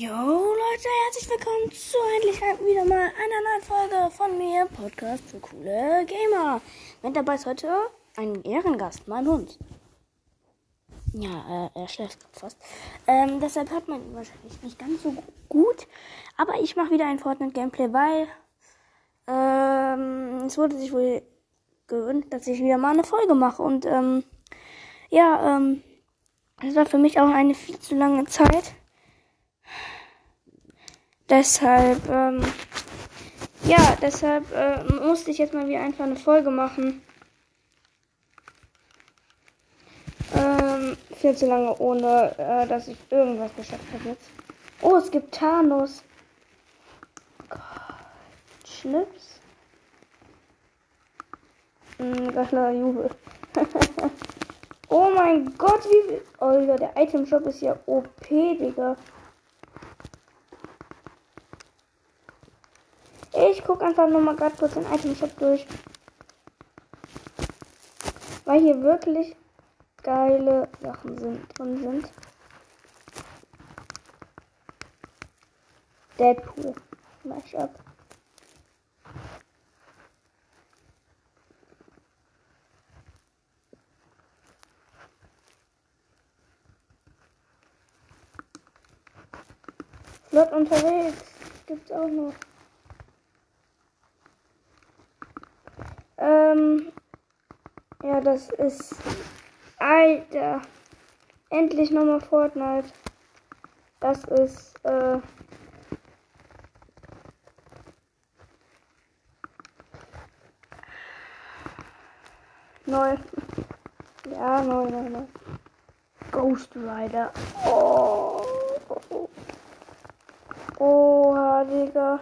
Jo Leute, herzlich willkommen zu endlich wieder mal einer neuen Folge von mir, Podcast für coole Gamer. Mit dabei ist heute ein Ehrengast, mein Hund. Ja, äh, er schläft fast. Ähm, deshalb hört man ihn wahrscheinlich nicht ganz so gut. Aber ich mache wieder ein Fortnite-Gameplay, weil ähm, es wurde sich wohl gewünscht, dass ich wieder mal eine Folge mache. Und ähm, ja, ähm, es war für mich auch eine viel zu lange Zeit. Deshalb, ähm, ja, deshalb äh, musste ich jetzt mal wieder einfach eine Folge machen. Ähm, viel zu lange, ohne äh, dass ich irgendwas geschafft habe jetzt. Oh, es gibt Thanos. Gott, Schnips. Hm, geiler Jubel. oh mein Gott, wie. Oh, der Item Shop ist ja OP, Digga. Ich gucke einfach nur mal gerade kurz den Item Shop durch. Weil hier wirklich geile Sachen sind, drin sind. Deadpool. Mashup. Flott unterwegs. Gibt's auch noch. Ähm, ja, das ist. Alter. Endlich nochmal Fortnite. Das ist, äh. Neu. Ja, neu, neu, neu. Ghost Rider. Oh. Oha, Digga.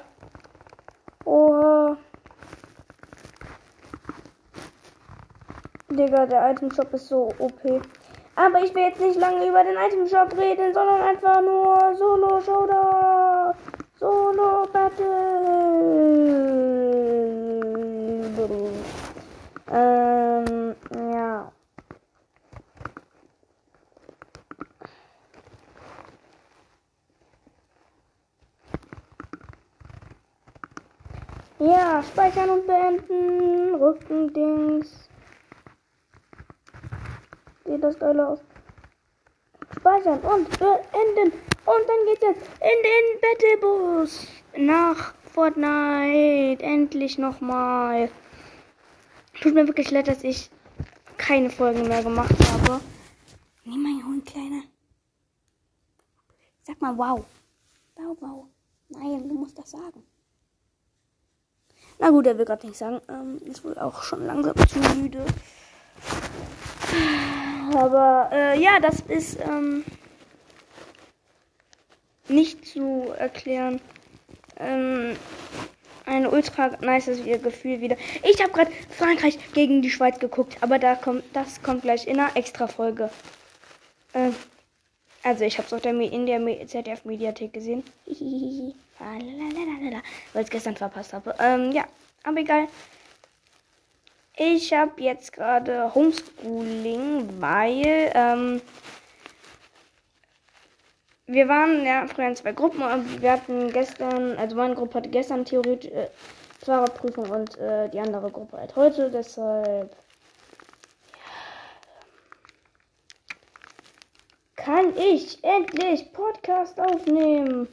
Oha. Digga, der Item Shop ist so OP. Aber ich will jetzt nicht lange über den Item Shop reden, sondern einfach nur Solo Showdown. Solo Battle. Ähm, ja. Ja, speichern und beenden. Rückendings. Sieht das geil aus. Speichern und beenden. Und dann geht's jetzt in den Battlebus. Nach Fortnite. Endlich nochmal. Tut mir wirklich leid, dass ich keine Folgen mehr gemacht habe. Nimm mein Hund, Kleiner. Sag mal wow. Wow, wow. Nein, du musst das sagen. Na gut, er will gerade nicht sagen. Ähm, ist wohl auch schon langsam zu müde. Aber äh, ja, das ist ähm, nicht zu erklären. Ähm, ein ultra nice Gefühl wieder. Ich habe gerade Frankreich gegen die Schweiz geguckt, aber da kommt, das kommt gleich in einer extra Folge. Äh, also ich habe es auf der in der ZDF Mediathek gesehen, weil ich es gestern verpasst habe. Ähm, ja, aber egal. Ich habe jetzt gerade Homeschooling, weil ähm, wir waren ja früher in zwei Gruppen und wir hatten gestern, also meine Gruppe hatte gestern theoretisch äh, Fahrradprüfung und äh, die andere Gruppe halt heute, deshalb kann ich endlich Podcast aufnehmen.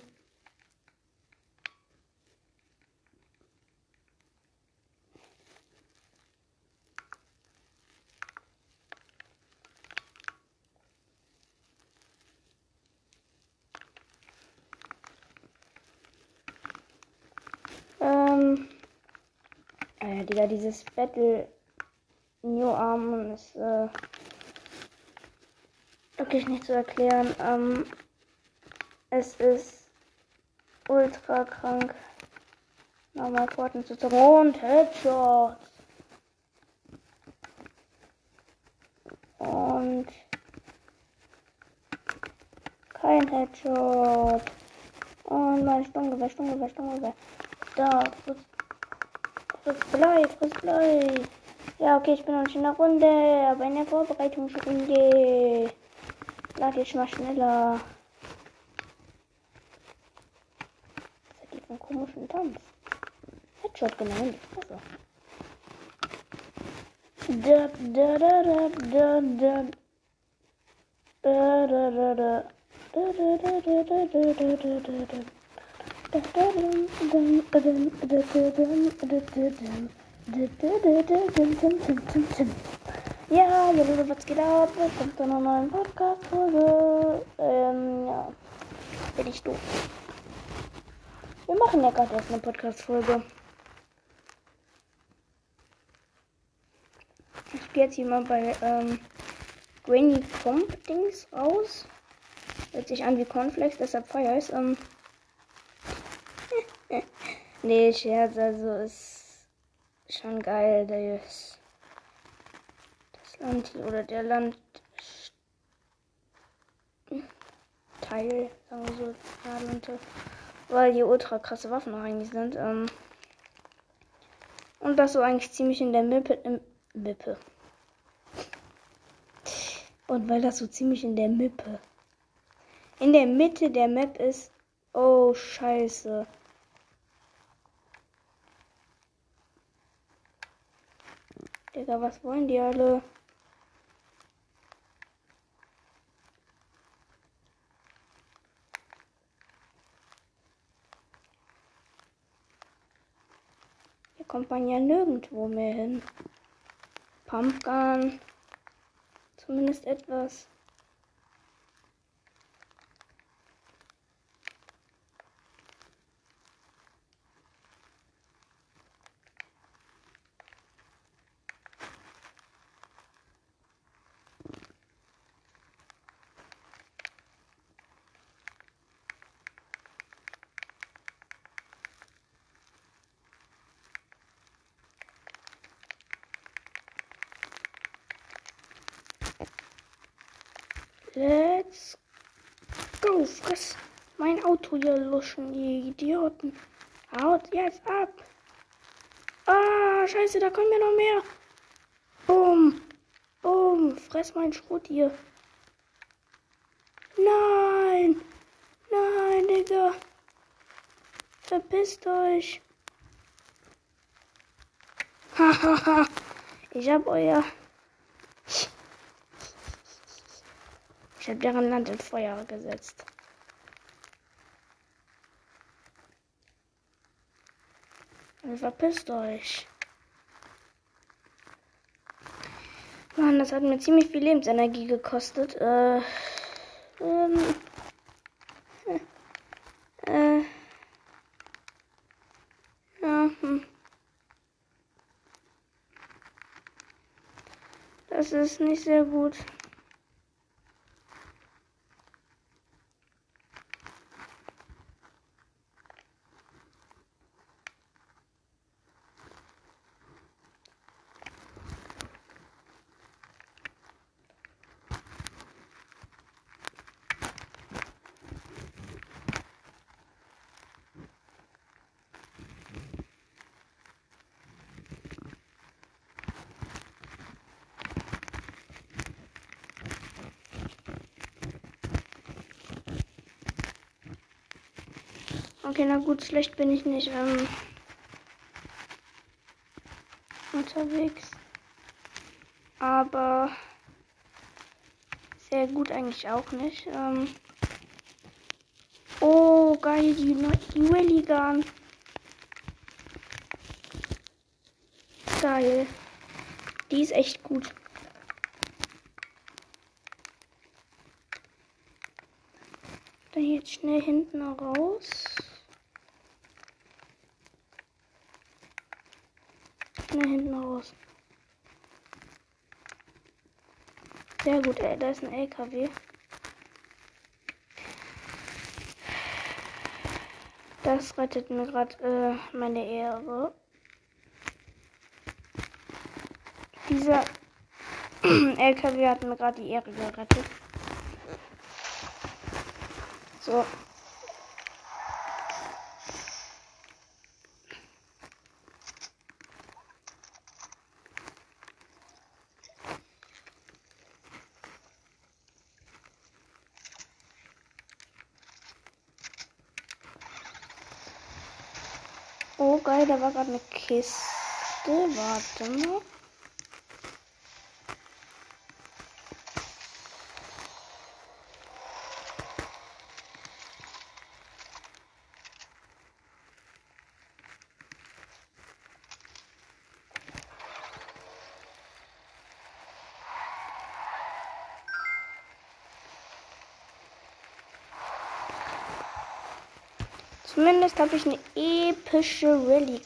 Digga, dieses Battle New Arm ist äh, wirklich nicht zu erklären. Ähm, es ist ultra krank. Nochmal Fortnite zu zocken. Und Headshot. Und kein Headshot. Und mein Stungewehr, Stungewehr, Stungewehr. Da, Friss Blei, friss Blei. Ja, okay, ich bin noch nicht in der Runde, aber in der Vorbereitungsrunde. Lad jetzt mal schneller. macht einen komischen Tanz. Headshot genau die Fresse. Da, da, da, da, da, da. Da, da, da, da. Da, da, da, da, da, da, da, da, da, Ja, hallo, was geht ab? Willkommen zu einer neuen Podcast-Folge. Ähm, ja. Bin ich doof. Wir machen ja gerade erst eine Podcast-Folge. Ich gehe jetzt hier mal bei ähm, Granny Comp Dings raus. Hört sich an wie Cornflakes, deshalb feier ich ähm. Nee, Scherz, also ist schon geil, das, das Land hier oder der Land Teil, sagen wir so, Landteil, weil hier ultra krasse Waffen noch eigentlich sind. Ähm, und das so eigentlich ziemlich in der Mippe, im, Mippe. Und weil das so ziemlich in der Mippe. In der Mitte der Map ist. Oh, scheiße. Digga, was wollen die alle? Hier kommt man ja nirgendwo mehr hin. Pumpgun. Zumindest etwas. Let's go. Friss mein Auto, ihr Luschen, ihr Idioten. Haut jetzt ab. Ah, scheiße, da kommen ja noch mehr. Boom. Boom. Fress mein Schrot hier. Nein. Nein, Digga. Verpisst euch. Hahaha. ich hab euer Ich habe deren Land in Feuer gesetzt. Und verpisst euch. Mann, das hat mir ziemlich viel Lebensenergie gekostet. Äh, ähm, äh, ja, hm. Das ist nicht sehr gut. Okay, na gut, schlecht bin ich nicht ähm, unterwegs. Aber sehr gut eigentlich auch nicht. Ähm, oh, geil, die, Willigan. Geil. Die ist echt gut. Dann jetzt schnell hinten raus. Schnell hinten raus. Sehr gut, ey, da ist ein LKW. Das rettet mir gerade äh, meine Ehre. Dieser LKW hat mir gerade die Ehre gerettet. So. Geil, da war gerade eine Kiste. Warte mal. Zumindest habe ich eine epische Rally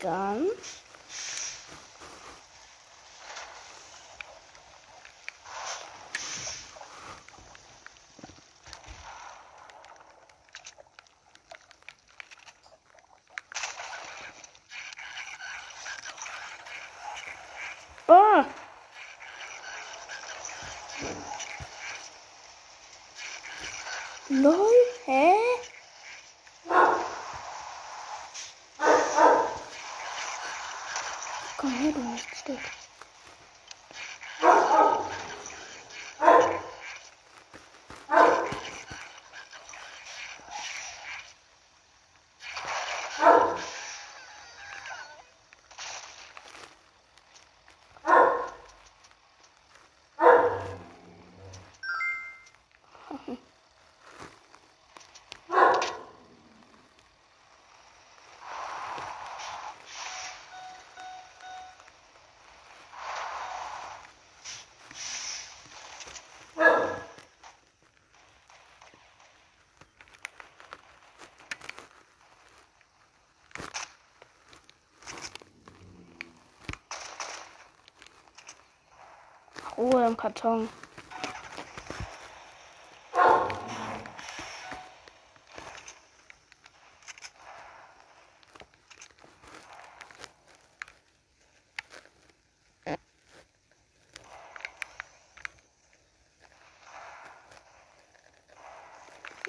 Ruhe im Karton.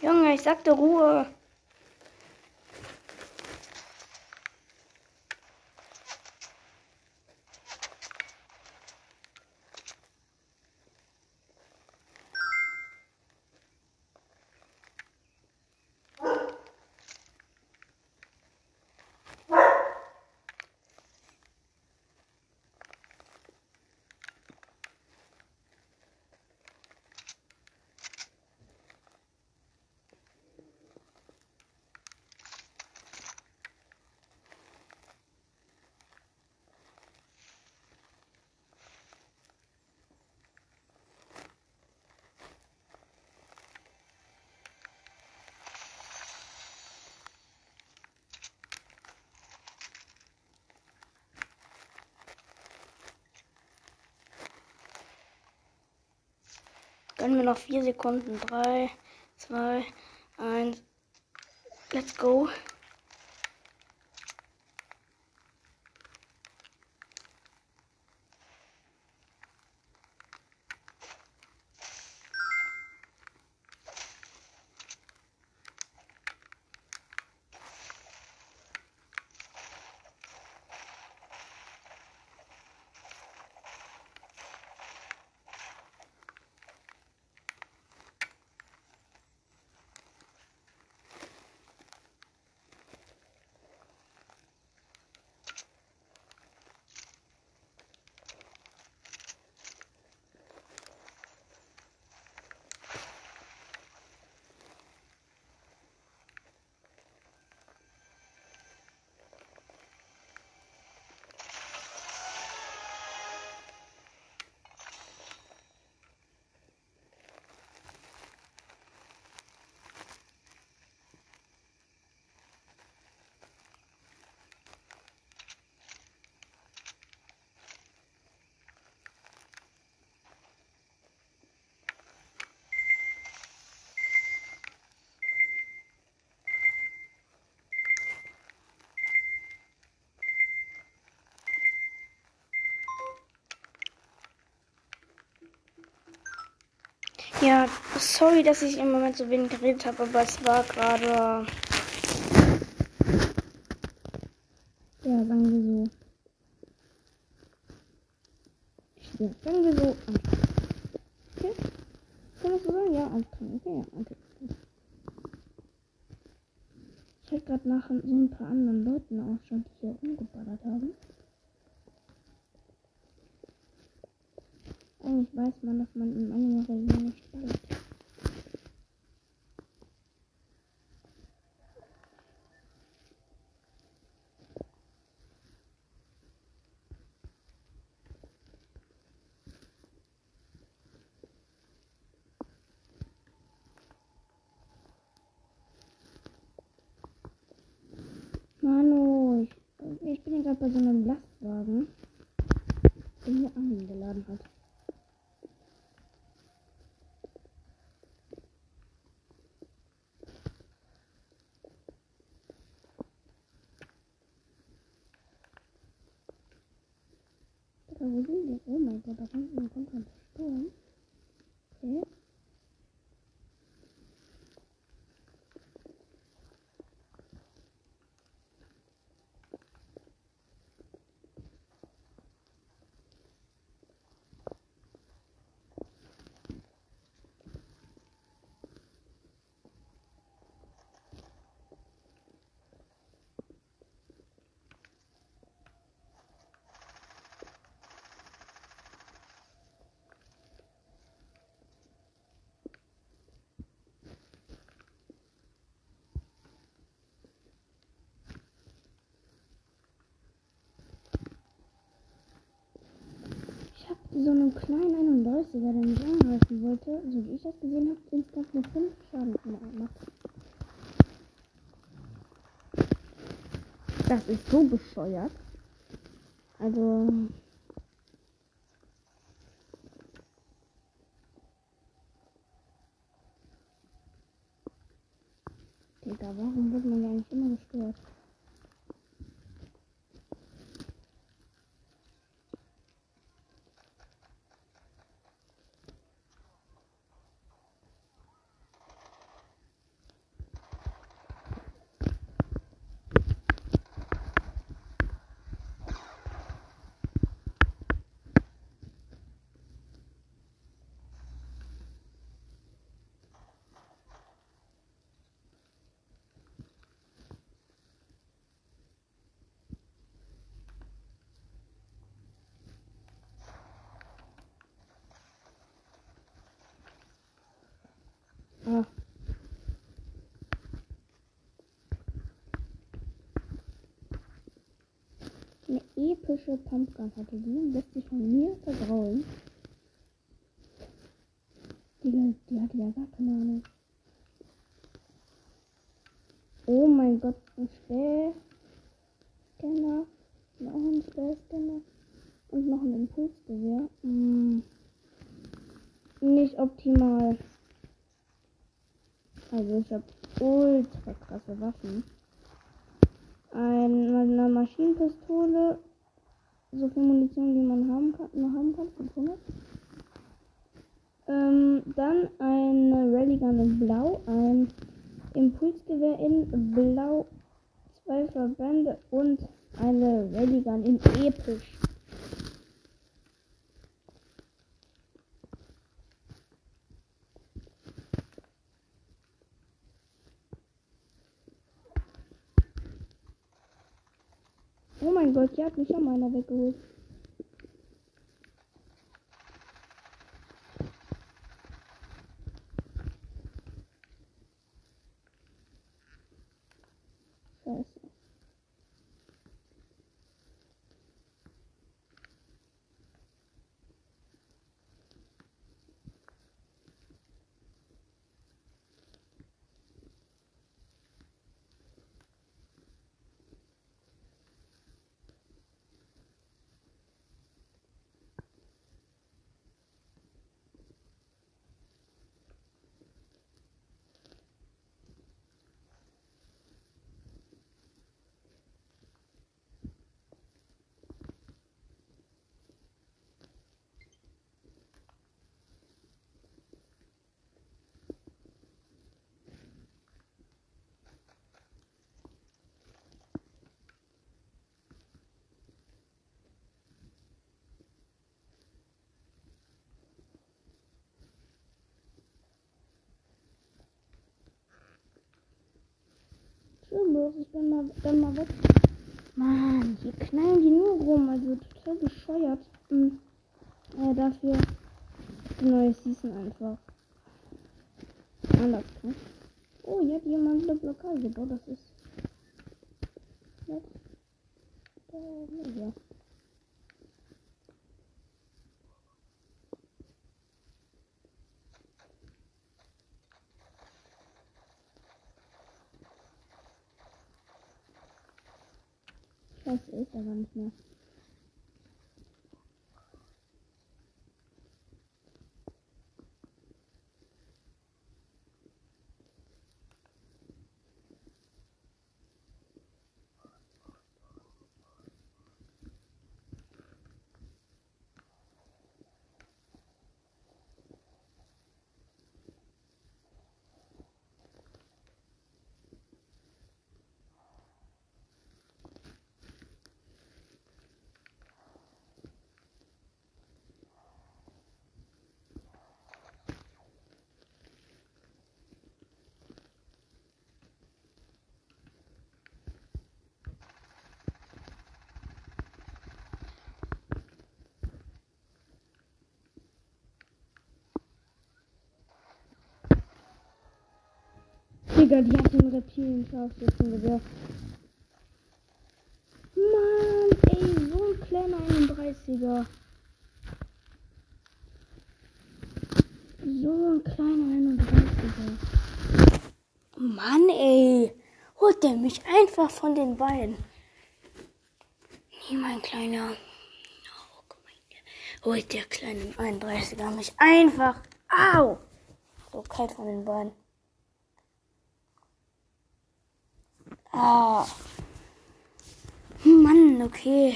Junge, ich sagte Ruhe. Gönnen wir noch vier Sekunden. Drei, zwei, eins. Let's go. Ja, sorry, dass ich im Moment so wenig geredet habe, aber es war gerade. Ja, sagen wir so. Ja, sagen wir so. Okay. Kann man so sagen? Ja, anstrengend. Okay, ja, okay. Ich habe gerade nach so ein paar anderen Leuten auch schon die hier umgeballert haben. Eigentlich weiß man, dass man in einer Region nicht ballert. Manu, ich, ich bin gerade bei so einem Lastwagen, der mir angeladen hat. Da wo sind die? Oh mein Gott, da kommt, da kommt ein Sturm. Okay. So einen kleinen 31er, der mich angreifen wollte, so wie ich das gesehen habe, insgesamt nur 5 Schaden gemacht. Das ist so bescheuert. Also. Digga, warum wird man ja eigentlich immer gestört? Epische Pumpgun hatte die, lässt sich von mir vergraulen. Die, die hatte ja gar keine Ahnung. Oh mein Gott, ein Spähscanner. Noch ein Spähscanner. Und noch ein Impulsgewehr. Hm. Nicht optimal. Also ich habe ultra krasse Waffen. Eine Maschinenpistole. So viel Munition, wie man haben kann, nur haben kann. 500. Ähm, dann eine Rallygun in Blau. Ein Impulsgewehr in Blau. Zwei Verbände und eine Rallygun in Episch. Mein Gott, hier hat mich schon mal einer weggeholt. Los, ich bin mal, dann mal weg. Mann, hier knallen die nur rum, also total bescheuert. Hm. Äh, dafür die neue Season einfach. Anders, ne? Oh, hier hat jemand eine Blockade gebaut, das ist. Nett. Äh, ja. Scheiße, ist aber nicht mehr. Digga, die hat den Reptilien scharf jetzt ein Gewehr. Mann, ey, so ein kleiner 31er. So ein kleiner 31er. Mann, ey. Holt der mich einfach von den Beinen. Nie mein kleiner. Oh. Holt der kleine 31er mich einfach. Au. So kalt von den Beinen. Ah. Mann, okay.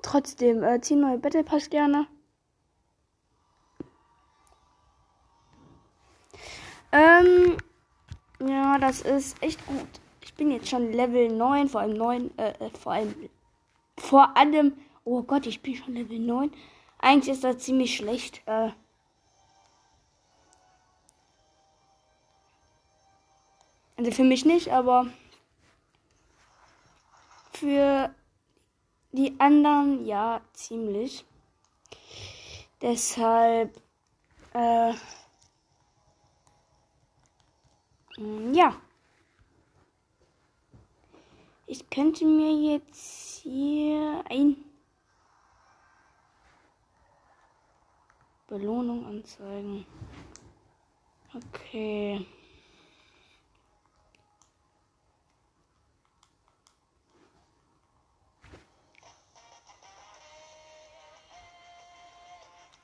Trotzdem, äh, zieh neue Battle Pass gerne. Ähm, ja, das ist echt gut. Ich bin jetzt schon Level 9, vor allem 9, äh, äh, vor allem, vor allem, oh Gott, ich bin schon Level 9. Eigentlich ist das ziemlich schlecht, äh, Also für mich nicht, aber für die anderen ja ziemlich. Deshalb, äh, mm, ja. Ich könnte mir jetzt hier ein Belohnung anzeigen. Okay.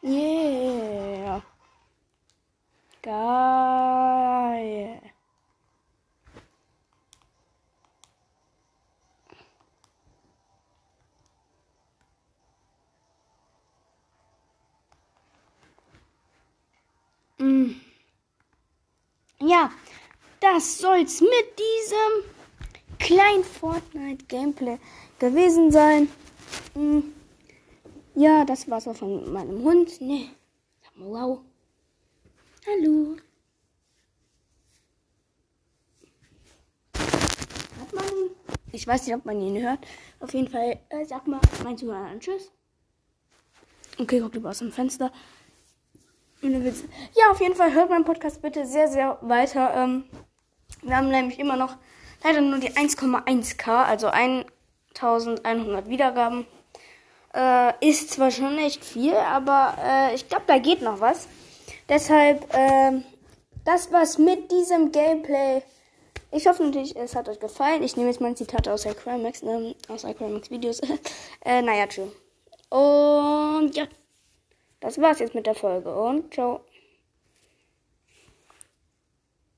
Yeah. Geil. Mm. Ja, das soll's mit diesem kleinen Fortnite-Gameplay gewesen sein. Mm. Ja, das war's auch von meinem Hund. Ne, sag mal wow. Hallo. Hat man ihn? Ich weiß nicht, ob man ihn hört. Auf jeden Fall, äh, sag mal, meinst du mal einen Tschüss? Okay, guck lieber aus dem Fenster. Ja, auf jeden Fall hört meinen Podcast bitte sehr, sehr weiter. Ähm, wir haben nämlich immer noch leider nur die 1,1k, also 1100 Wiedergaben. Äh, ist zwar schon echt viel, aber äh, ich glaube, da geht noch was. Deshalb, äh, das war's mit diesem Gameplay. Ich hoffe natürlich, es hat euch gefallen. Ich nehme jetzt mein Zitat aus Acrymax, ne, aus Acrymax Videos. äh, naja, tschüss. Und ja, das war's jetzt mit der Folge und ciao.